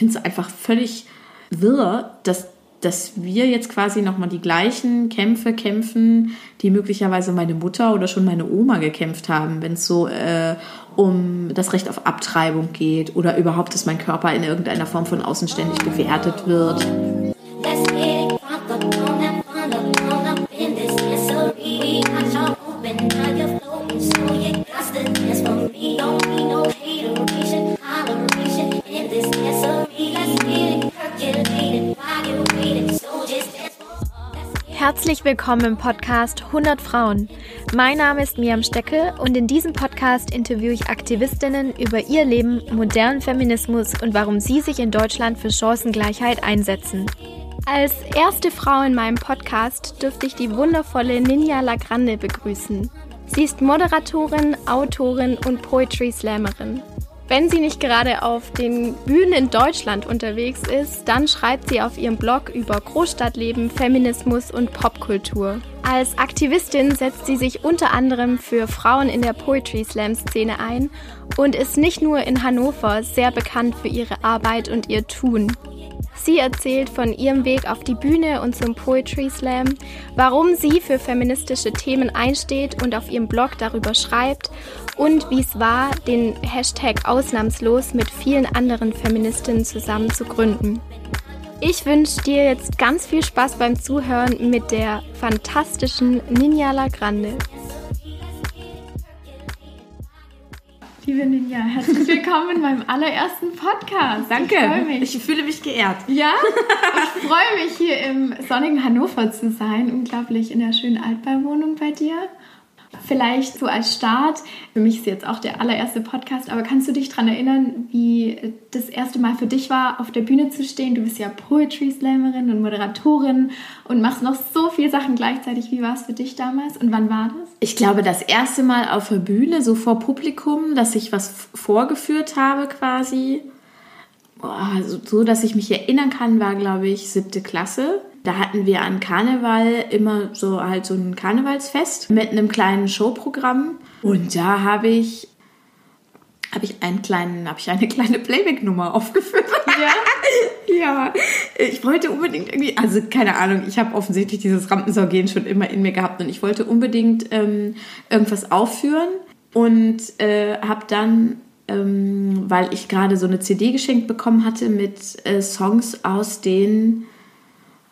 finde es einfach völlig wirr, dass dass wir jetzt quasi nochmal die gleichen Kämpfe kämpfen, die möglicherweise meine Mutter oder schon meine Oma gekämpft haben, wenn es so äh, um das Recht auf Abtreibung geht oder überhaupt, dass mein Körper in irgendeiner Form von außen ständig bewertet wird. Herzlich willkommen im Podcast 100 Frauen. Mein Name ist Miam Steckel und in diesem Podcast interviewe ich Aktivistinnen über ihr Leben, modernen Feminismus und warum sie sich in Deutschland für Chancengleichheit einsetzen. Als erste Frau in meinem Podcast dürfte ich die wundervolle Ninja Lagrande begrüßen. Sie ist Moderatorin, Autorin und Poetry Slammerin. Wenn sie nicht gerade auf den Bühnen in Deutschland unterwegs ist, dann schreibt sie auf ihrem Blog über Großstadtleben, Feminismus und Popkultur. Als Aktivistin setzt sie sich unter anderem für Frauen in der Poetry Slam Szene ein und ist nicht nur in Hannover sehr bekannt für ihre Arbeit und ihr Tun. Sie erzählt von ihrem Weg auf die Bühne und zum Poetry Slam, warum sie für feministische Themen einsteht und auf ihrem Blog darüber schreibt und wie es war, den Hashtag Ausnahmslos mit vielen anderen Feministinnen zusammen zu gründen. Ich wünsche dir jetzt ganz viel Spaß beim Zuhören mit der fantastischen Ninja La Grande. Liebe Ninja, herzlich willkommen in meinem allerersten Podcast. Danke. Ich, ich, fühle mich geehrt. Ja, ich freue mich hier im sonnigen Hannover zu sein. Unglaublich in der schönen Altbauwohnung bei dir. Vielleicht so als Start, für mich ist jetzt auch der allererste Podcast, aber kannst du dich daran erinnern, wie das erste Mal für dich war, auf der Bühne zu stehen? Du bist ja Poetry Slammerin und Moderatorin und machst noch so viele Sachen gleichzeitig. Wie war es für dich damals und wann war das? Ich glaube, das erste Mal auf der Bühne, so vor Publikum, dass ich was vorgeführt habe quasi, so dass ich mich erinnern kann, war, glaube ich, siebte Klasse. Da hatten wir an Karneval immer so halt so ein Karnevalsfest mit einem kleinen Showprogramm. Und da habe ich habe ich einen kleinen, habe ich eine kleine Playback-Nummer aufgeführt. Ja. ja. Ich wollte unbedingt irgendwie, also keine Ahnung, ich habe offensichtlich dieses Rampensorgen schon immer in mir gehabt und ich wollte unbedingt ähm, irgendwas aufführen und äh, habe dann, ähm, weil ich gerade so eine CD geschenkt bekommen hatte mit äh, Songs aus den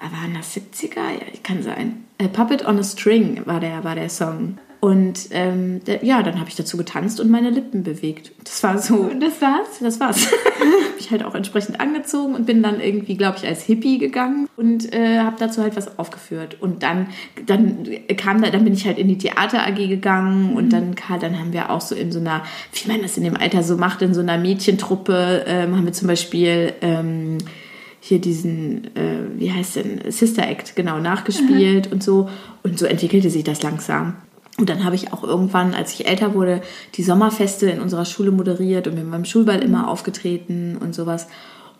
waren das 70er? Ja, kann sein. Äh, Puppet on a String war der, war der Song. Und ähm, ja, dann habe ich dazu getanzt und meine Lippen bewegt. Das war so. Das war's? Das war's. habe ich halt auch entsprechend angezogen und bin dann irgendwie, glaube ich, als Hippie gegangen und äh, habe dazu halt was aufgeführt. Und dann, dann kam da, dann bin ich halt in die Theater AG gegangen mhm. und dann, dann haben wir auch so in so einer, wie man das in dem Alter so macht, in so einer Mädchentruppe, ähm, haben wir zum Beispiel ähm, hier diesen, äh, wie heißt denn, Sister Act, genau, nachgespielt mhm. und so. Und so entwickelte sich das langsam. Und dann habe ich auch irgendwann, als ich älter wurde, die Sommerfeste in unserer Schule moderiert und bin beim Schulball immer aufgetreten und sowas.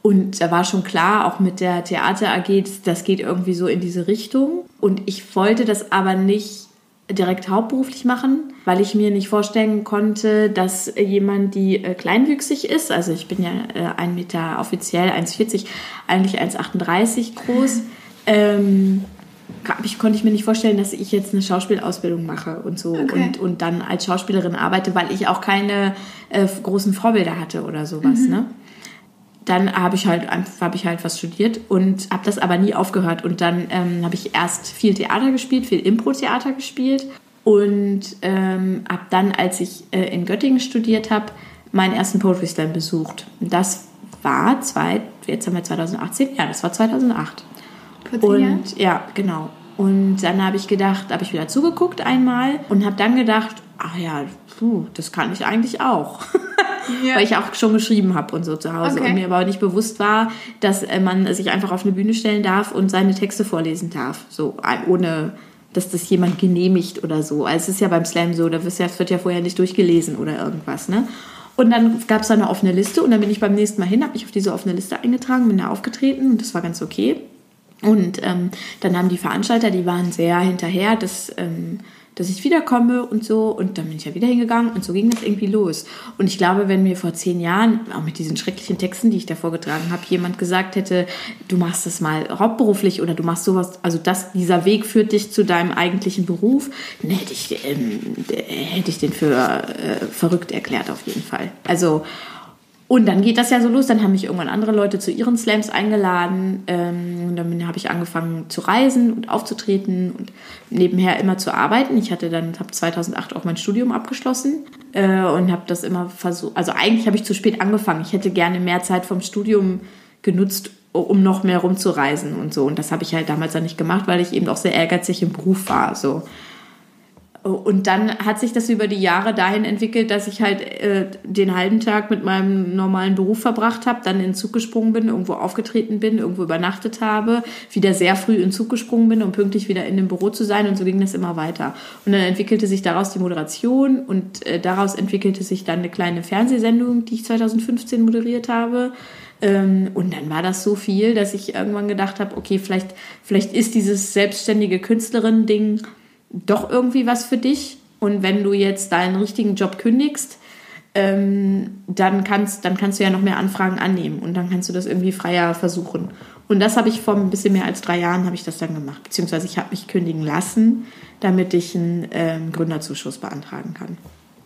Und da war schon klar, auch mit der Theater AG, das geht irgendwie so in diese Richtung. Und ich wollte das aber nicht direkt hauptberuflich machen, weil ich mir nicht vorstellen konnte, dass jemand, die äh, kleinwüchsig ist, also ich bin ja äh, ein Meter offiziell 1,40, eigentlich 1,38 groß, ähm, ich, konnte ich mir nicht vorstellen, dass ich jetzt eine Schauspielausbildung mache und so okay. und, und dann als Schauspielerin arbeite, weil ich auch keine äh, großen Vorbilder hatte oder sowas. Mhm. Ne? Dann habe ich halt habe ich halt was studiert und habe das aber nie aufgehört und dann ähm, habe ich erst viel Theater gespielt, viel Impro-Theater gespielt und ähm, habe dann, als ich äh, in Göttingen studiert habe, meinen ersten Poetry Slam besucht. Das war zwei, jetzt haben wir 2018, ja, das war 2008. Und ja, genau. Und dann habe ich gedacht, habe ich wieder zugeguckt einmal und habe dann gedacht, ach ja, puh, das kann ich eigentlich auch. ja. weil ich auch schon geschrieben habe und so zu Hause okay. und mir aber nicht bewusst war, dass äh, man sich einfach auf eine Bühne stellen darf und seine Texte vorlesen darf, so ohne dass das jemand genehmigt oder so. Also es ist ja beim Slam so, da wird ja, wird ja vorher nicht durchgelesen oder irgendwas, ne? Und dann gab es da eine offene Liste und dann bin ich beim nächsten Mal hin, habe mich auf diese offene Liste eingetragen, bin da aufgetreten und das war ganz okay. Und ähm, dann haben die Veranstalter, die waren sehr hinterher, dass, ähm, dass ich wiederkomme und so. Und dann bin ich ja wieder hingegangen und so ging das irgendwie los. Und ich glaube, wenn mir vor zehn Jahren, auch mit diesen schrecklichen Texten, die ich da vorgetragen habe, jemand gesagt hätte, du machst das mal hauptberuflich oder du machst sowas, also das, dieser Weg führt dich zu deinem eigentlichen Beruf, dann hätte ich, ähm, hätte ich den für äh, verrückt erklärt auf jeden Fall. Also und dann geht das ja so los. Dann haben mich irgendwann andere Leute zu ihren Slams eingeladen. Ähm, und dann habe ich angefangen zu reisen und aufzutreten und nebenher immer zu arbeiten. Ich hatte dann, habe 2008 auch mein Studium abgeschlossen äh, und habe das immer versucht. Also eigentlich habe ich zu spät angefangen. Ich hätte gerne mehr Zeit vom Studium genutzt, um noch mehr rumzureisen und so. Und das habe ich halt damals dann nicht gemacht, weil ich eben auch sehr ehrgeizig im Beruf war. So. Und dann hat sich das über die Jahre dahin entwickelt, dass ich halt äh, den halben Tag mit meinem normalen Beruf verbracht habe, dann in den Zug gesprungen bin, irgendwo aufgetreten bin, irgendwo übernachtet habe, wieder sehr früh in den Zug gesprungen bin, um pünktlich wieder in dem Büro zu sein. Und so ging das immer weiter. Und dann entwickelte sich daraus die Moderation und äh, daraus entwickelte sich dann eine kleine Fernsehsendung, die ich 2015 moderiert habe. Ähm, und dann war das so viel, dass ich irgendwann gedacht habe, okay, vielleicht, vielleicht ist dieses selbstständige Künstlerin-Ding doch irgendwie was für dich. Und wenn du jetzt deinen richtigen Job kündigst, ähm, dann, kannst, dann kannst du ja noch mehr Anfragen annehmen und dann kannst du das irgendwie freier versuchen. Und das habe ich vor ein bisschen mehr als drei Jahren habe ich das dann gemacht. Beziehungsweise ich habe mich kündigen lassen, damit ich einen ähm, Gründerzuschuss beantragen kann.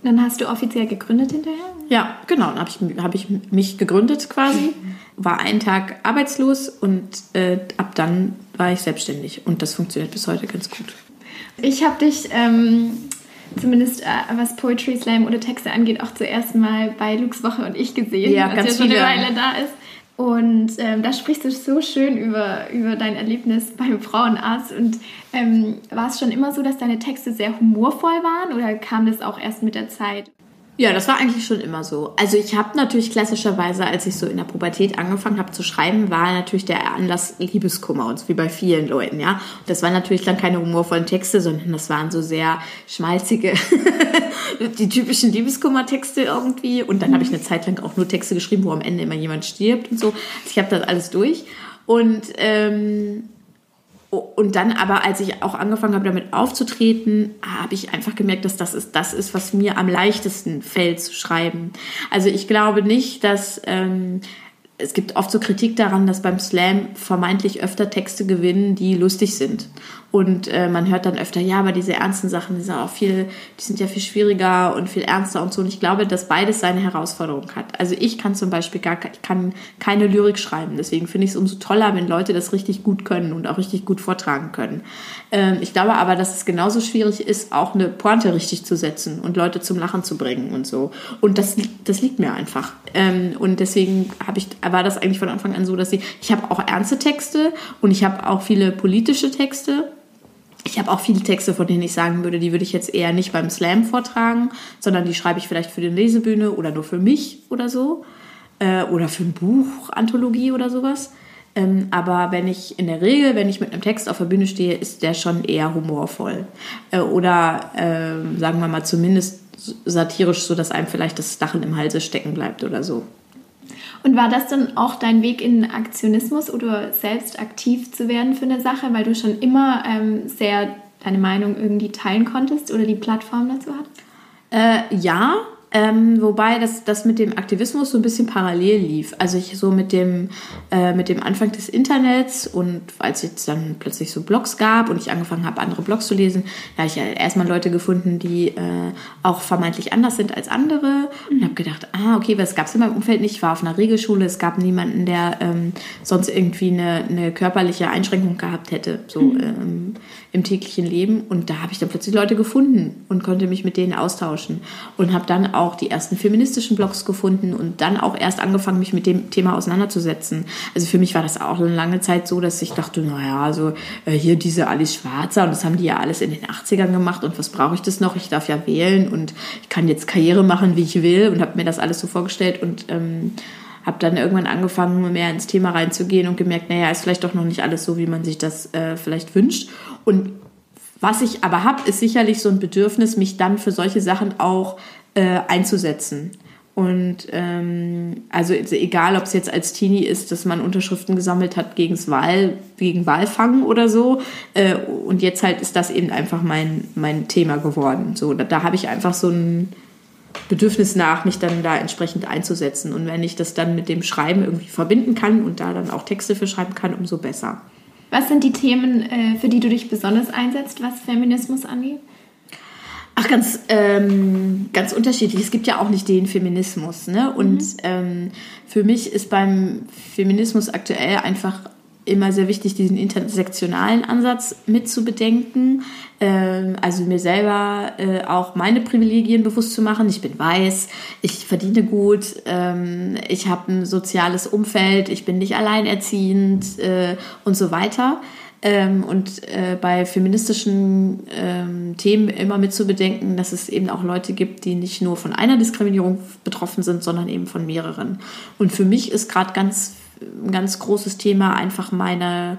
Dann hast du offiziell gegründet hinterher? Ja, genau. Dann habe ich, hab ich mich gegründet quasi, war einen Tag arbeitslos und äh, ab dann war ich selbstständig. Und das funktioniert bis heute ganz gut. Ich habe dich ähm, zumindest äh, was Poetry Slam oder Texte angeht auch zuerst mal bei Lux Woche und ich gesehen, ja, ganz ja schon eine Weile da ist. Und ähm, da sprichst du so schön über, über dein Erlebnis beim Frauenarzt. Und ähm, war es schon immer so, dass deine Texte sehr humorvoll waren oder kam das auch erst mit der Zeit? Ja, das war eigentlich schon immer so. Also ich habe natürlich klassischerweise, als ich so in der Pubertät angefangen habe zu schreiben, war natürlich der Anlass Liebeskummer und so wie bei vielen Leuten, ja. Und das waren natürlich dann keine humorvollen Texte, sondern das waren so sehr schmalzige, die typischen Liebeskummer-Texte irgendwie. Und dann habe ich eine Zeit lang auch nur Texte geschrieben, wo am Ende immer jemand stirbt und so. Also ich habe das alles durch. Und ähm, und dann aber, als ich auch angefangen habe, damit aufzutreten, habe ich einfach gemerkt, dass das ist, das ist, was mir am leichtesten fällt zu schreiben. Also ich glaube nicht, dass ähm, es gibt oft so Kritik daran, dass beim Slam vermeintlich öfter Texte gewinnen, die lustig sind. Und äh, man hört dann öfter, ja, aber diese ernsten Sachen, die sind auch viel, die sind ja viel schwieriger und viel ernster und so. Und ich glaube, dass beides seine Herausforderung hat. Also ich kann zum Beispiel gar kann keine Lyrik schreiben. Deswegen finde ich es umso toller, wenn Leute das richtig gut können und auch richtig gut vortragen können. Ähm, ich glaube aber, dass es genauso schwierig ist, auch eine Pointe richtig zu setzen und Leute zum Lachen zu bringen und so. Und das, das liegt mir einfach. Ähm, und deswegen habe ich, war das eigentlich von Anfang an so, dass ich, ich habe auch ernste Texte und ich habe auch viele politische Texte ich habe auch viele Texte, von denen ich sagen würde, die würde ich jetzt eher nicht beim Slam vortragen, sondern die schreibe ich vielleicht für die Lesebühne oder nur für mich oder so. Äh, oder für ein Buch, Anthologie oder sowas. Ähm, aber wenn ich in der Regel, wenn ich mit einem Text auf der Bühne stehe, ist der schon eher humorvoll. Äh, oder äh, sagen wir mal zumindest satirisch, so dass einem vielleicht das Lachen im Halse stecken bleibt oder so. Und war das dann auch dein Weg in Aktionismus oder selbst aktiv zu werden für eine Sache, weil du schon immer ähm, sehr deine Meinung irgendwie teilen konntest oder die Plattform dazu hattest? Äh, ja, ähm, wobei das, das mit dem Aktivismus so ein bisschen parallel lief. Also ich so mit dem, äh, mit dem Anfang des Internets und als es dann plötzlich so Blogs gab und ich angefangen habe, andere Blogs zu lesen, da habe ich ja erstmal Leute gefunden, die äh, auch vermeintlich anders sind als andere mhm. und habe gedacht, ah, okay, was gab es in meinem Umfeld nicht? Ich war auf einer Regelschule, es gab niemanden, der ähm, sonst irgendwie eine, eine körperliche Einschränkung gehabt hätte. So, mhm. ähm, im täglichen Leben. Und da habe ich dann plötzlich Leute gefunden und konnte mich mit denen austauschen. Und habe dann auch die ersten feministischen Blogs gefunden und dann auch erst angefangen, mich mit dem Thema auseinanderzusetzen. Also für mich war das auch eine lange Zeit so, dass ich dachte, naja, also äh, hier diese Alice Schwarzer und das haben die ja alles in den 80ern gemacht und was brauche ich das noch? Ich darf ja wählen und ich kann jetzt Karriere machen, wie ich will und habe mir das alles so vorgestellt und ähm, habe dann irgendwann angefangen, mehr ins Thema reinzugehen und gemerkt, naja, ist vielleicht doch noch nicht alles so, wie man sich das äh, vielleicht wünscht. Und was ich aber habe, ist sicherlich so ein Bedürfnis, mich dann für solche Sachen auch äh, einzusetzen. Und ähm, also egal, ob es jetzt als Teenie ist, dass man Unterschriften gesammelt hat gegen's Wahl, gegen Wahlfang oder so. Äh, und jetzt halt ist das eben einfach mein, mein Thema geworden. So, da, da habe ich einfach so ein Bedürfnis nach, mich dann da entsprechend einzusetzen. Und wenn ich das dann mit dem Schreiben irgendwie verbinden kann und da dann auch Texte für schreiben kann, umso besser. Was sind die Themen, äh, für die du dich besonders einsetzt, was Feminismus angeht? Ach, ganz, ähm, ganz unterschiedlich. Es gibt ja auch nicht den Feminismus. Ne? Und mhm. ähm, für mich ist beim Feminismus aktuell einfach immer sehr wichtig, diesen intersektionalen Ansatz mitzubedenken. Ähm, also mir selber äh, auch meine Privilegien bewusst zu machen. Ich bin weiß, ich verdiene gut, ähm, ich habe ein soziales Umfeld, ich bin nicht alleinerziehend äh, und so weiter. Ähm, und äh, bei feministischen ähm, Themen immer mit zu bedenken, dass es eben auch Leute gibt, die nicht nur von einer Diskriminierung betroffen sind, sondern eben von mehreren. Und für mich ist gerade ganz ein ganz großes Thema einfach meine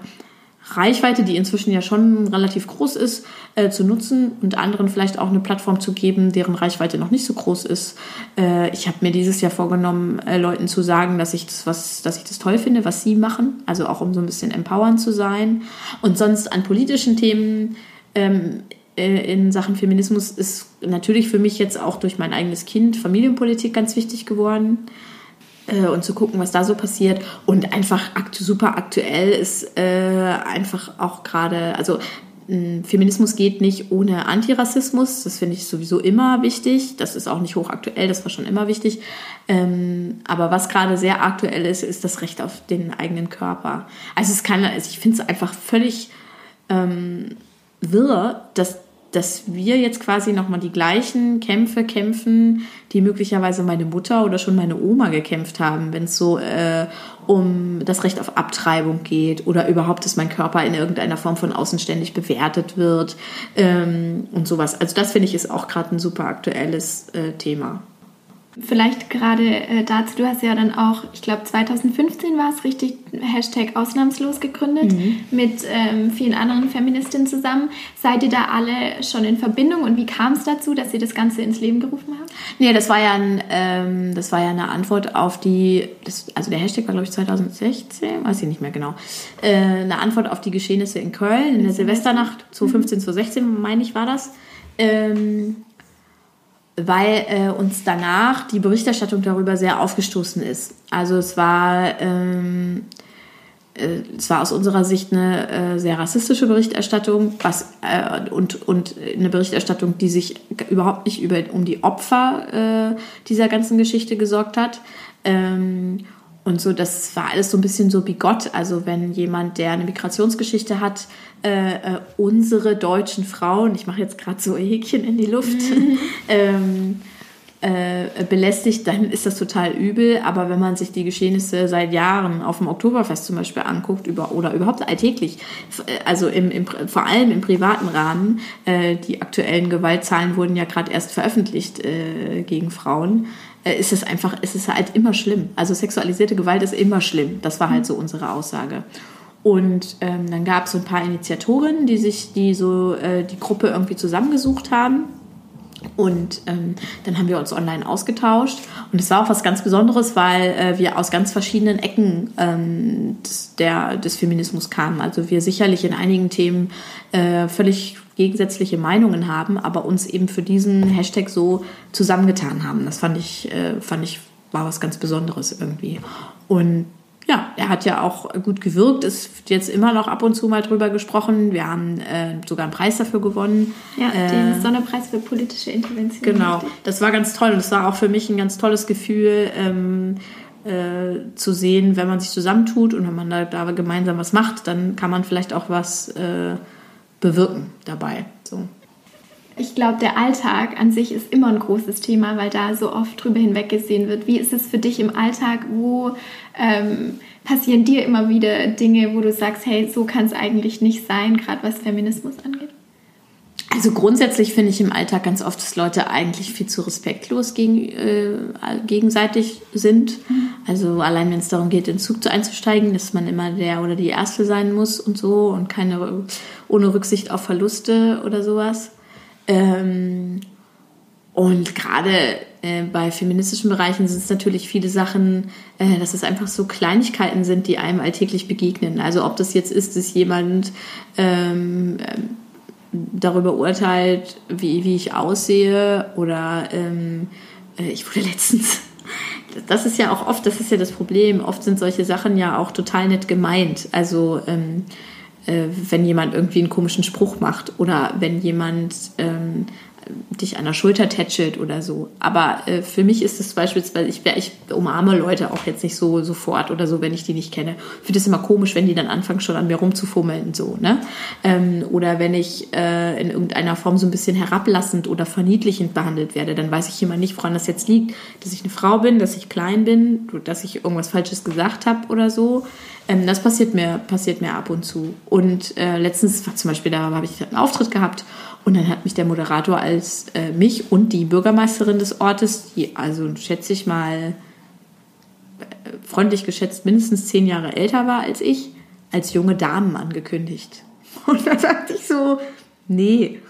Reichweite, die inzwischen ja schon relativ groß ist, äh, zu nutzen und anderen vielleicht auch eine Plattform zu geben, deren Reichweite noch nicht so groß ist. Äh, ich habe mir dieses Jahr vorgenommen, äh, Leuten zu sagen, dass ich das was, dass ich das toll finde, was sie machen, also auch um so ein bisschen empowernd zu sein. Und sonst an politischen Themen ähm, äh, in Sachen Feminismus ist natürlich für mich jetzt auch durch mein eigenes Kind Familienpolitik ganz wichtig geworden äh, und zu gucken, was da so passiert. Und einfach aktu super aktuell ist äh, einfach auch gerade, also Feminismus geht nicht ohne Antirassismus. Das finde ich sowieso immer wichtig. Das ist auch nicht hochaktuell, das war schon immer wichtig. Ähm, aber was gerade sehr aktuell ist, ist das Recht auf den eigenen Körper. Also es kann, also ich finde es einfach völlig ähm, wirr, dass dass wir jetzt quasi nochmal die gleichen Kämpfe kämpfen, die möglicherweise meine Mutter oder schon meine Oma gekämpft haben, wenn es so äh, um das Recht auf Abtreibung geht oder überhaupt, dass mein Körper in irgendeiner Form von außen ständig bewertet wird ähm, und sowas. Also das finde ich ist auch gerade ein super aktuelles äh, Thema. Vielleicht gerade äh, dazu, du hast ja dann auch, ich glaube 2015 war es richtig, Hashtag ausnahmslos gegründet mhm. mit ähm, vielen anderen Feministinnen zusammen. Seid ihr da alle schon in Verbindung und wie kam es dazu, dass ihr das Ganze ins Leben gerufen habt? Nee, das war ja, ein, ähm, das war ja eine Antwort auf die, das, also der Hashtag war glaube ich 2016, weiß ich nicht mehr genau, äh, eine Antwort auf die Geschehnisse in Köln in der Silvesternacht 2015, 2016 meine ich war das. Ähm, weil äh, uns danach die Berichterstattung darüber sehr aufgestoßen ist. Also es war, ähm, äh, es war aus unserer Sicht eine äh, sehr rassistische Berichterstattung was, äh, und, und eine Berichterstattung, die sich überhaupt nicht über, um die Opfer äh, dieser ganzen Geschichte gesorgt hat. Ähm, und so, das war alles so ein bisschen so bigott. Also wenn jemand, der eine Migrationsgeschichte hat, äh, äh, unsere deutschen Frauen, ich mache jetzt gerade so Häkchen in die Luft, mhm. ähm, äh, belästigt, dann ist das total übel. Aber wenn man sich die Geschehnisse seit Jahren auf dem Oktoberfest zum Beispiel anguckt über, oder überhaupt alltäglich, also im, im, vor allem im privaten Rahmen, äh, die aktuellen Gewaltzahlen wurden ja gerade erst veröffentlicht äh, gegen Frauen, äh, ist es einfach, ist halt immer schlimm. Also sexualisierte Gewalt ist immer schlimm. Das war halt so unsere Aussage. Und ähm, dann gab es so ein paar Initiatorinnen, die sich die so äh, die Gruppe irgendwie zusammengesucht haben. Und ähm, dann haben wir uns online ausgetauscht. Und es war auch was ganz Besonderes, weil äh, wir aus ganz verschiedenen Ecken ähm, des, der, des Feminismus kamen. Also wir sicherlich in einigen Themen äh, völlig gegensätzliche Meinungen haben, aber uns eben für diesen Hashtag so zusammengetan haben. Das fand ich, äh, fand ich, war was ganz Besonderes irgendwie. Und ja, er hat ja auch gut gewirkt. Wird jetzt immer noch ab und zu mal drüber gesprochen. Wir haben äh, sogar einen Preis dafür gewonnen. Ja, den äh, Sonderpreis für politische Intervention. Genau, das war ganz toll und es war auch für mich ein ganz tolles Gefühl. Ähm, äh, zu sehen, wenn man sich zusammentut und wenn man da, da, gemeinsam was macht, dann kann man vielleicht auch was äh, bewirken dabei. So. Ich glaube, der Alltag an sich ist immer ein großes Thema, weil da so oft drüber hinweggesehen wird. Wie ist es für dich im Alltag? Wo ähm, passieren dir immer wieder Dinge, wo du sagst, hey, so kann es eigentlich nicht sein, gerade was Feminismus angeht? Also grundsätzlich finde ich im Alltag ganz oft, dass Leute eigentlich viel zu respektlos gegen, äh, gegenseitig sind. Mhm. Also allein wenn es darum geht, in den Zug einzusteigen, dass man immer der oder die Erste sein muss und so und keine ohne Rücksicht auf Verluste oder sowas. Ähm, und gerade äh, bei feministischen Bereichen sind es natürlich viele Sachen, äh, dass es einfach so Kleinigkeiten sind, die einem alltäglich begegnen. Also ob das jetzt ist, dass jemand ähm, darüber urteilt, wie, wie ich aussehe oder ähm, äh, ich wurde letztens das ist ja auch oft, das ist ja das Problem, oft sind solche Sachen ja auch total nett gemeint. Also ähm, äh, wenn jemand irgendwie einen komischen Spruch macht oder wenn jemand ähm, dich an der Schulter tätschelt oder so. Aber äh, für mich ist es beispielsweise, ich, ich umarme Leute auch jetzt nicht so sofort oder so, wenn ich die nicht kenne. Ich finde es immer komisch, wenn die dann anfangen, schon an mir rumzufummeln, so, ne? Ähm, oder wenn ich äh, in irgendeiner Form so ein bisschen herablassend oder verniedlichend behandelt werde, dann weiß ich immer nicht, woran das jetzt liegt. Dass ich eine Frau bin, dass ich klein bin, dass ich irgendwas Falsches gesagt habe oder so. Ähm, das passiert mir, passiert mir ab und zu. Und äh, letztens war zum Beispiel, da habe ich einen Auftritt gehabt und dann hat mich der Moderator als äh, mich und die Bürgermeisterin des Ortes, die also schätze ich mal äh, freundlich geschätzt mindestens zehn Jahre älter war als ich, als junge Damen angekündigt. Und da sagte ich so, nee.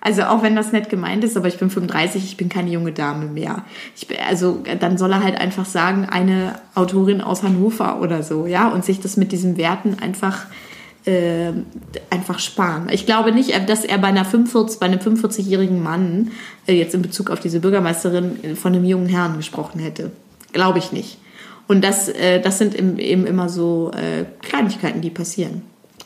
Also auch wenn das nett gemeint ist, aber ich bin 35, ich bin keine junge Dame mehr. Ich bin, also dann soll er halt einfach sagen, eine Autorin aus Hannover oder so, ja, und sich das mit diesen Werten einfach äh, einfach sparen. Ich glaube nicht, dass er bei, einer 45, bei einem 45-jährigen Mann äh, jetzt in Bezug auf diese Bürgermeisterin von einem jungen Herrn gesprochen hätte. Glaube ich nicht. Und das, äh, das sind eben immer so äh, Kleinigkeiten, die passieren.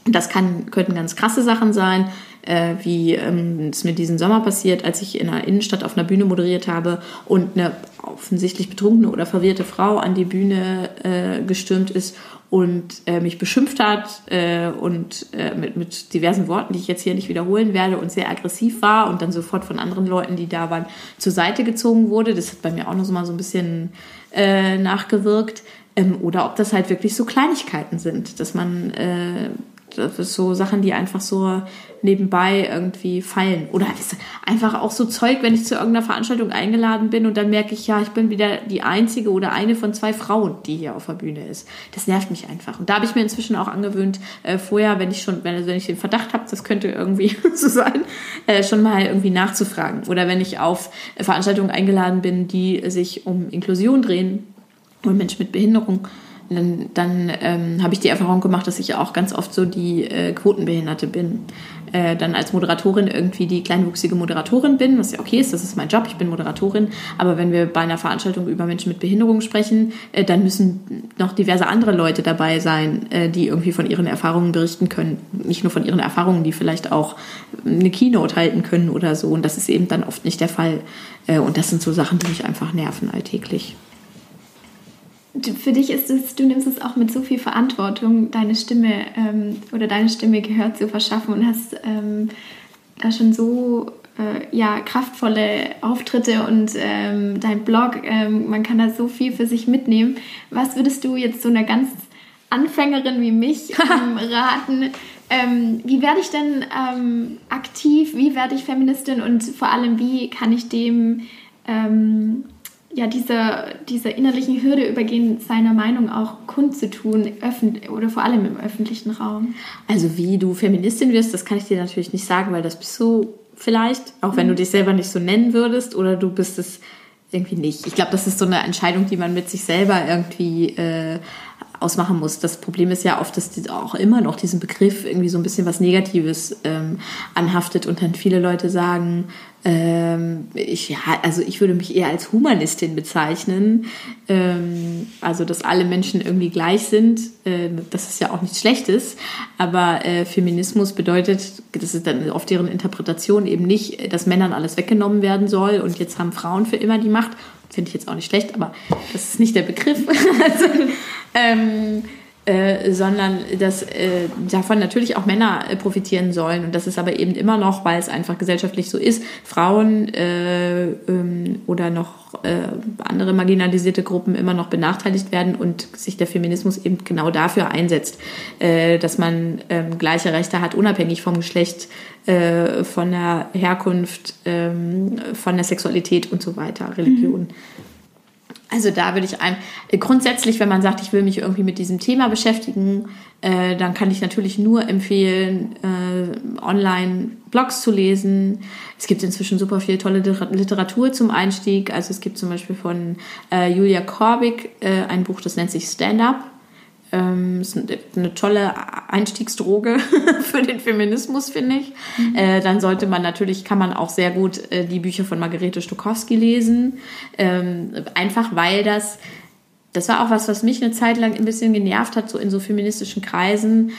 Das kann, könnten ganz krasse Sachen sein, äh, wie ähm, es mir diesen Sommer passiert, als ich in einer Innenstadt auf einer Bühne moderiert habe und eine offensichtlich betrunkene oder verwirrte Frau an die Bühne äh, gestürmt ist und äh, mich beschimpft hat äh, und äh, mit, mit diversen Worten, die ich jetzt hier nicht wiederholen werde und sehr aggressiv war und dann sofort von anderen Leuten, die da waren, zur Seite gezogen wurde. Das hat bei mir auch noch so mal so ein bisschen äh, nachgewirkt. Ähm, oder ob das halt wirklich so Kleinigkeiten sind, dass man äh, das ist so Sachen, die einfach so nebenbei irgendwie fallen. Oder einfach auch so Zeug, wenn ich zu irgendeiner Veranstaltung eingeladen bin und dann merke ich, ja, ich bin wieder die einzige oder eine von zwei Frauen, die hier auf der Bühne ist. Das nervt mich einfach. Und da habe ich mir inzwischen auch angewöhnt, äh, vorher, wenn ich schon, wenn, wenn ich den Verdacht habe, das könnte irgendwie so sein, äh, schon mal irgendwie nachzufragen. Oder wenn ich auf Veranstaltungen eingeladen bin, die sich um Inklusion drehen und Menschen mit Behinderung, dann, dann ähm, habe ich die Erfahrung gemacht, dass ich auch ganz oft so die äh, Quotenbehinderte bin. Äh, dann als Moderatorin irgendwie die kleinwuchsige Moderatorin bin, was ja okay ist, das ist mein Job, ich bin Moderatorin. Aber wenn wir bei einer Veranstaltung über Menschen mit Behinderung sprechen, äh, dann müssen noch diverse andere Leute dabei sein, äh, die irgendwie von ihren Erfahrungen berichten können. Nicht nur von ihren Erfahrungen, die vielleicht auch eine Keynote halten können oder so. Und das ist eben dann oft nicht der Fall. Äh, und das sind so Sachen, die mich einfach nerven alltäglich für dich ist es, du nimmst es auch mit so viel Verantwortung, deine Stimme ähm, oder deine Stimme gehört zu verschaffen und hast ähm, da schon so äh, ja, kraftvolle Auftritte und ähm, dein Blog, ähm, man kann da so viel für sich mitnehmen. Was würdest du jetzt so einer ganz Anfängerin wie mich ähm, raten? Ähm, wie werde ich denn aktiv? Wie werde ich Feministin? Und vor allem, wie kann ich dem ja, dieser, dieser innerlichen Hürde übergehen, seiner Meinung auch kundzutun, oder vor allem im öffentlichen Raum? Also wie du Feministin wirst, das kann ich dir natürlich nicht sagen, weil das bist du vielleicht, auch wenn du mhm. dich selber nicht so nennen würdest, oder du bist es irgendwie nicht. Ich glaube, das ist so eine Entscheidung, die man mit sich selber irgendwie äh, ausmachen muss. Das Problem ist ja oft, dass auch immer noch diesen Begriff irgendwie so ein bisschen was Negatives ähm, anhaftet und dann viele Leute sagen, ähm, ich, ja, also ich würde mich eher als Humanistin bezeichnen. Ähm, also, dass alle Menschen irgendwie gleich sind, äh, das ist ja auch nichts Schlechtes. Aber äh, Feminismus bedeutet, das ist dann auf deren Interpretation eben nicht, dass Männern alles weggenommen werden soll und jetzt haben Frauen für immer die Macht. Finde ich jetzt auch nicht schlecht, aber das ist nicht der Begriff. also, ähm, äh, sondern dass äh, davon natürlich auch Männer äh, profitieren sollen. Und das ist aber eben immer noch, weil es einfach gesellschaftlich so ist, Frauen äh, ähm, oder noch andere marginalisierte Gruppen immer noch benachteiligt werden und sich der Feminismus eben genau dafür einsetzt, dass man ähm, gleiche Rechte hat, unabhängig vom Geschlecht, von der Herkunft, ähm, von der Sexualität und so weiter, Religion. Mhm. Also da würde ich ein, grundsätzlich, wenn man sagt, ich will mich irgendwie mit diesem Thema beschäftigen, äh, dann kann ich natürlich nur empfehlen, äh, online Blogs zu lesen. Es gibt inzwischen super viel tolle Literatur zum Einstieg. Also es gibt zum Beispiel von äh, Julia Korbig äh, ein Buch, das nennt sich Stand Up. Ähm, ist eine tolle Einstiegsdroge für den Feminismus, finde ich. Mhm. Äh, dann sollte man natürlich, kann man auch sehr gut äh, die Bücher von Margarete Stokowski lesen. Ähm, einfach weil das, das war auch was, was mich eine Zeit lang ein bisschen genervt hat, so in so feministischen Kreisen,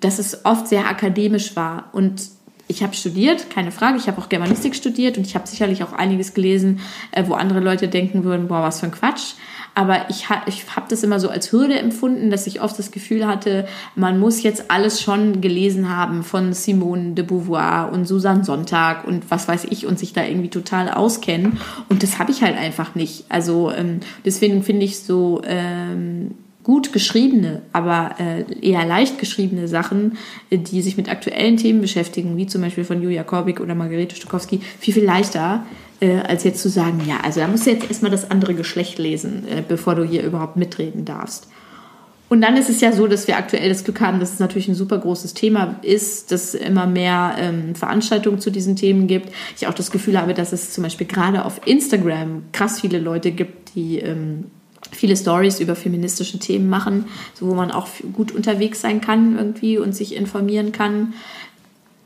dass es oft sehr akademisch war. Und ich habe studiert, keine Frage, ich habe auch Germanistik studiert und ich habe sicherlich auch einiges gelesen, äh, wo andere Leute denken würden, boah, was für ein Quatsch. Aber ich, ha, ich habe das immer so als Hürde empfunden, dass ich oft das Gefühl hatte, man muss jetzt alles schon gelesen haben von Simone de Beauvoir und Susan Sonntag und was weiß ich und sich da irgendwie total auskennen. Und das habe ich halt einfach nicht. Also ähm, deswegen finde ich so ähm, gut geschriebene, aber äh, eher leicht geschriebene Sachen, äh, die sich mit aktuellen Themen beschäftigen, wie zum Beispiel von Julia Korbik oder Margarete Stokowski, viel, viel leichter, äh, als jetzt zu sagen, ja, also da musst du jetzt erstmal das andere Geschlecht lesen, äh, bevor du hier überhaupt mitreden darfst. Und dann ist es ja so, dass wir aktuell das Glück haben, dass es natürlich ein super großes Thema ist, dass es immer mehr ähm, Veranstaltungen zu diesen Themen gibt. Ich auch das Gefühl habe, dass es zum Beispiel gerade auf Instagram krass viele Leute gibt, die ähm, viele Stories über feministische Themen machen, so wo man auch gut unterwegs sein kann irgendwie und sich informieren kann.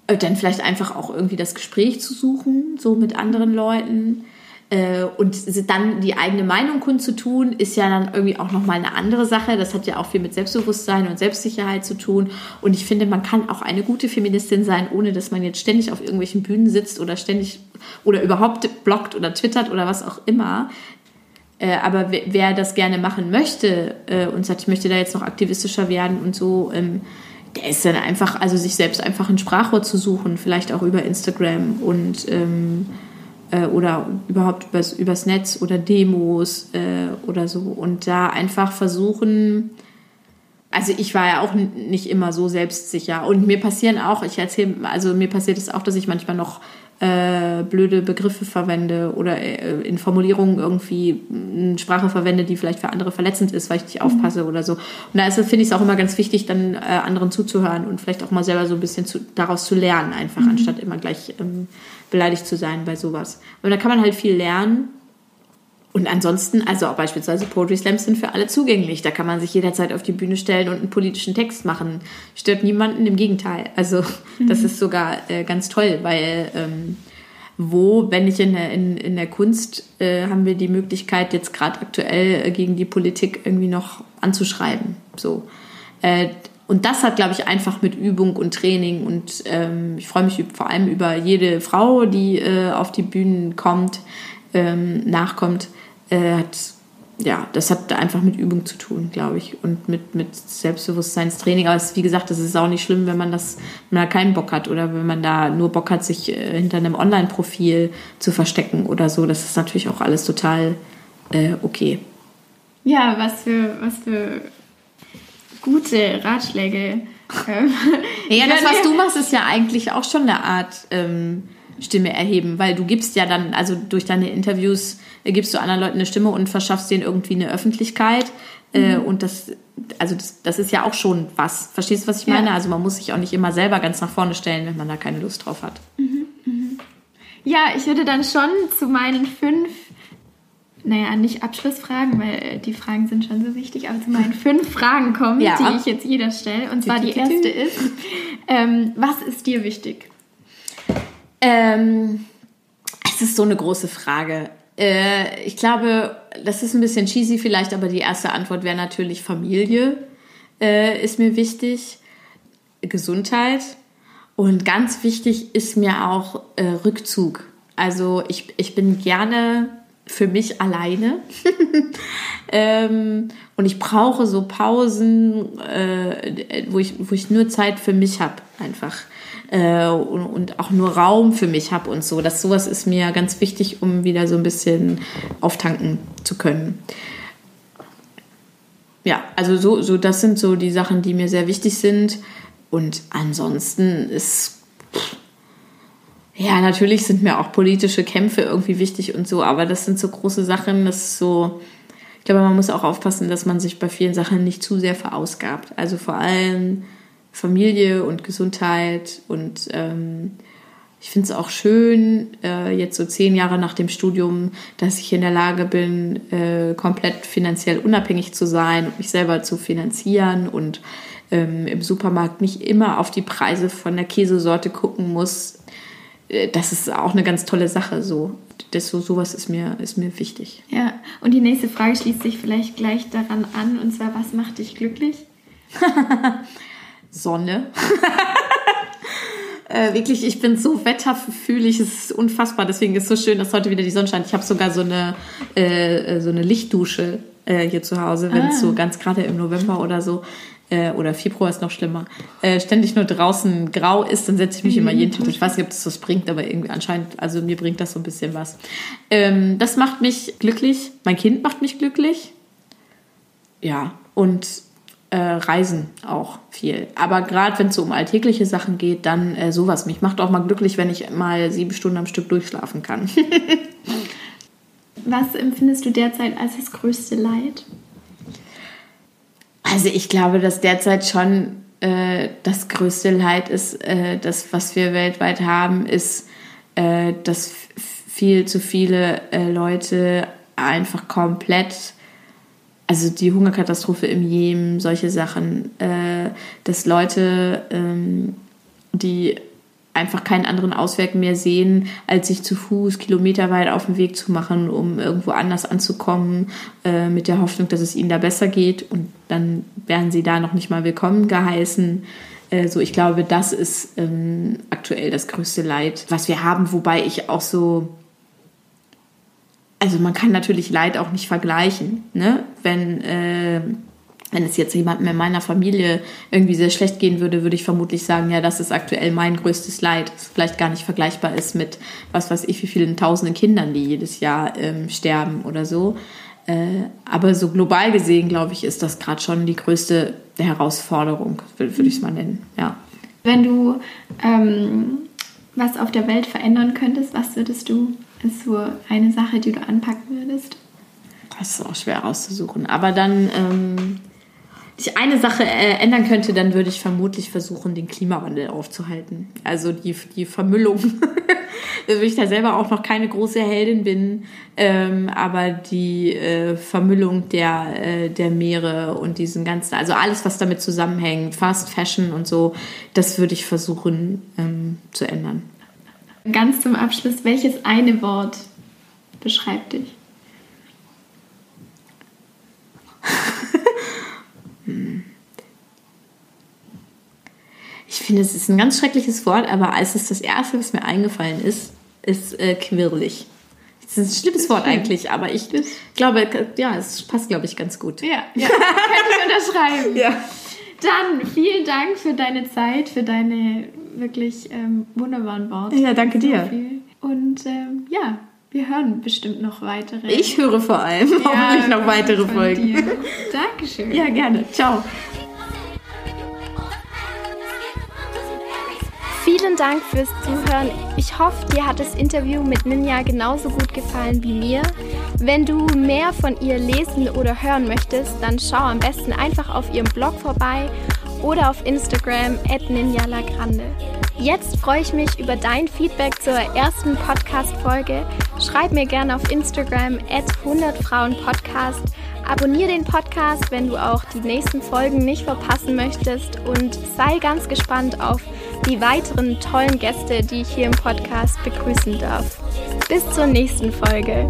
Äh, dann vielleicht einfach auch irgendwie das Gespräch zu suchen, so mit anderen Leuten. Äh, und dann die eigene Meinung kundzutun, ist ja dann irgendwie auch nochmal eine andere Sache. Das hat ja auch viel mit Selbstbewusstsein und Selbstsicherheit zu tun. Und ich finde, man kann auch eine gute Feministin sein, ohne dass man jetzt ständig auf irgendwelchen Bühnen sitzt oder ständig oder überhaupt bloggt oder twittert oder was auch immer. Äh, aber wer, das gerne machen möchte und sagt, ich möchte da jetzt noch aktivistischer werden und so, ähm, der ist dann einfach, also sich selbst einfach ein Sprachrohr zu suchen, vielleicht auch über Instagram und ähm, äh, oder überhaupt übers, übers Netz oder Demos äh, oder so. Und da einfach versuchen, also ich war ja auch nicht immer so selbstsicher. Und mir passieren auch, ich erzähle, also mir passiert es auch, dass ich manchmal noch äh, blöde Begriffe verwende oder äh, in Formulierungen irgendwie eine Sprache verwende, die vielleicht für andere verletzend ist, weil ich nicht aufpasse mhm. oder so. Und da finde ich es auch immer ganz wichtig, dann äh, anderen zuzuhören und vielleicht auch mal selber so ein bisschen zu, daraus zu lernen, einfach, mhm. anstatt immer gleich ähm, beleidigt zu sein bei sowas. Aber da kann man halt viel lernen und ansonsten, also auch beispielsweise Poetry Slams sind für alle zugänglich. Da kann man sich jederzeit auf die Bühne stellen und einen politischen Text machen. Stört niemanden, im Gegenteil. Also das mhm. ist sogar äh, ganz toll, weil ähm, wo, wenn nicht in der, in, in der Kunst, äh, haben wir die Möglichkeit, jetzt gerade aktuell äh, gegen die Politik irgendwie noch anzuschreiben. So. Äh, und das hat, glaube ich, einfach mit Übung und Training und ähm, ich freue mich vor allem über jede Frau, die äh, auf die Bühnen kommt, ähm, nachkommt, äh, hat, ja, das hat einfach mit Übung zu tun, glaube ich, und mit, mit Selbstbewusstseinstraining. Aber es, wie gesagt, das ist auch nicht schlimm, wenn man das, wenn man da keinen Bock hat oder wenn man da nur Bock hat, sich äh, hinter einem Online-Profil zu verstecken oder so. Das ist natürlich auch alles total äh, okay. Ja, was für, was für gute Ratschläge. Ähm, ja, das, was du machst, ist ja eigentlich auch schon eine Art ähm, Stimme erheben, weil du gibst ja dann, also durch deine Interviews gibst du anderen Leuten eine Stimme und verschaffst denen irgendwie eine Öffentlichkeit. Äh, mhm. und das, also das, das, ist ja auch schon was. Verstehst du, was ich ja. meine? Also man muss sich auch nicht immer selber ganz nach vorne stellen, wenn man da keine Lust drauf hat. Mhm. Mhm. Ja, ich würde dann schon zu meinen fünf, naja, nicht Abschlussfragen, weil die Fragen sind schon so wichtig, aber zu meinen fünf Fragen kommen, ja. die ich jetzt jeder stelle. Und zwar die erste ist, ähm, was ist dir wichtig? Ähm, es ist so eine große Frage. Äh, ich glaube, das ist ein bisschen cheesy vielleicht, aber die erste Antwort wäre natürlich Familie äh, ist mir wichtig, Gesundheit und ganz wichtig ist mir auch äh, Rückzug. Also ich, ich bin gerne für mich alleine ähm, und ich brauche so Pausen, äh, wo, ich, wo ich nur Zeit für mich habe einfach äh, und, und, auch nur Raum für mich habe und so. Das sowas ist mir ganz wichtig, um wieder so ein bisschen auftanken zu können. Ja, also so, so das sind so die Sachen, die mir sehr wichtig sind. Und ansonsten ist ja, natürlich sind mir auch politische Kämpfe irgendwie wichtig und so, aber das sind so große Sachen, das ist so, glaube, man muss auch aufpassen, dass man sich bei vielen Sachen nicht zu sehr verausgabt. Also vor allem Familie und Gesundheit und ähm, ich finde es auch schön, äh, jetzt so zehn Jahre nach dem Studium, dass ich in der Lage bin, äh, komplett finanziell unabhängig zu sein und mich selber zu finanzieren und ähm, im Supermarkt nicht immer auf die Preise von der Käsesorte gucken muss. Äh, das ist auch eine ganz tolle Sache. So, das, so sowas ist mir, ist mir wichtig. Ja, und die nächste Frage schließt sich vielleicht gleich daran an, und zwar, was macht dich glücklich? Sonne. äh, wirklich, ich bin so wetterfühlig, es ist unfassbar. Deswegen ist es so schön, dass heute wieder die Sonne scheint. Ich habe sogar so eine, äh, so eine Lichtdusche äh, hier zu Hause, wenn es ah. so ganz gerade im November oder so äh, oder Februar ist noch schlimmer, äh, ständig nur draußen grau ist, dann setze ich mich immer jeden Tag. Ich weiß nicht, ob das was bringt, aber irgendwie anscheinend, also mir bringt das so ein bisschen was. Ähm, das macht mich glücklich. Mein Kind macht mich glücklich. Ja, und äh, Reisen auch viel. Aber gerade wenn es so um alltägliche Sachen geht, dann äh, sowas. Mich macht auch mal glücklich, wenn ich mal sieben Stunden am Stück durchschlafen kann. Was empfindest du derzeit als das größte Leid? Also ich glaube, dass derzeit schon äh, das größte Leid ist, äh, das, was wir weltweit haben, ist, äh, dass viel zu viele äh, Leute einfach komplett, also die Hungerkatastrophe im Jemen, solche Sachen, äh, dass Leute, ähm, die einfach keinen anderen Ausweg mehr sehen, als sich zu Fuß kilometerweit auf den Weg zu machen, um irgendwo anders anzukommen, äh, mit der Hoffnung, dass es ihnen da besser geht. Und dann werden sie da noch nicht mal willkommen geheißen. Äh, so, ich glaube, das ist ähm, aktuell das größte Leid, was wir haben, wobei ich auch so also man kann natürlich Leid auch nicht vergleichen, ne? Wenn äh, wenn es jetzt jemandem in meiner Familie irgendwie sehr schlecht gehen würde, würde ich vermutlich sagen, ja, das ist aktuell mein größtes Leid, das vielleicht gar nicht vergleichbar ist mit, was weiß ich, wie vielen tausenden Kindern, die jedes Jahr ähm, sterben oder so. Äh, aber so global gesehen, glaube ich, ist das gerade schon die größte Herausforderung, würde, würde ich es mal nennen, ja. Wenn du ähm, was auf der Welt verändern könntest, was würdest du, ist so eine Sache, die du anpacken würdest? Das ist auch schwer auszusuchen. Aber dann ähm, ich eine Sache äh, ändern könnte, dann würde ich vermutlich versuchen, den Klimawandel aufzuhalten. Also die, die Vermüllung. also ich da selber auch noch keine große Heldin bin, ähm, aber die äh, Vermüllung der, äh, der Meere und diesen ganzen, also alles, was damit zusammenhängt, Fast Fashion und so, das würde ich versuchen ähm, zu ändern. Ganz zum Abschluss, welches eine Wort beschreibt dich? Ich finde, es ist ein ganz schreckliches Wort, aber als es das erste, was mir eingefallen ist, ist äh, quirlig. Das ist ein schlimmes Wort eigentlich, aber ich glaube, ja, es passt, glaube ich, ganz gut. Ja, ja kann ich unterschreiben. Ja. Dann vielen Dank für deine Zeit, für deine wirklich ähm, wunderbaren Worte. Ja, danke dir. Und ähm, ja, wir hören bestimmt noch weitere. Ich höre vor allem ja, hoffentlich noch weitere Folgen. Dir. Dankeschön. Ja, gerne. Ciao. Vielen Dank fürs Zuhören. Ich hoffe, dir hat das Interview mit Ninja genauso gut gefallen wie mir. Wenn du mehr von ihr lesen oder hören möchtest, dann schau am besten einfach auf ihrem Blog vorbei oder auf Instagram at Ninja Lagrande. Jetzt freue ich mich über dein Feedback zur ersten Podcast-Folge. Schreib mir gerne auf Instagram at 100 Frauen Podcast. Abonniere den Podcast, wenn du auch die nächsten Folgen nicht verpassen möchtest und sei ganz gespannt auf die weiteren tollen Gäste, die ich hier im Podcast begrüßen darf. Bis zur nächsten Folge.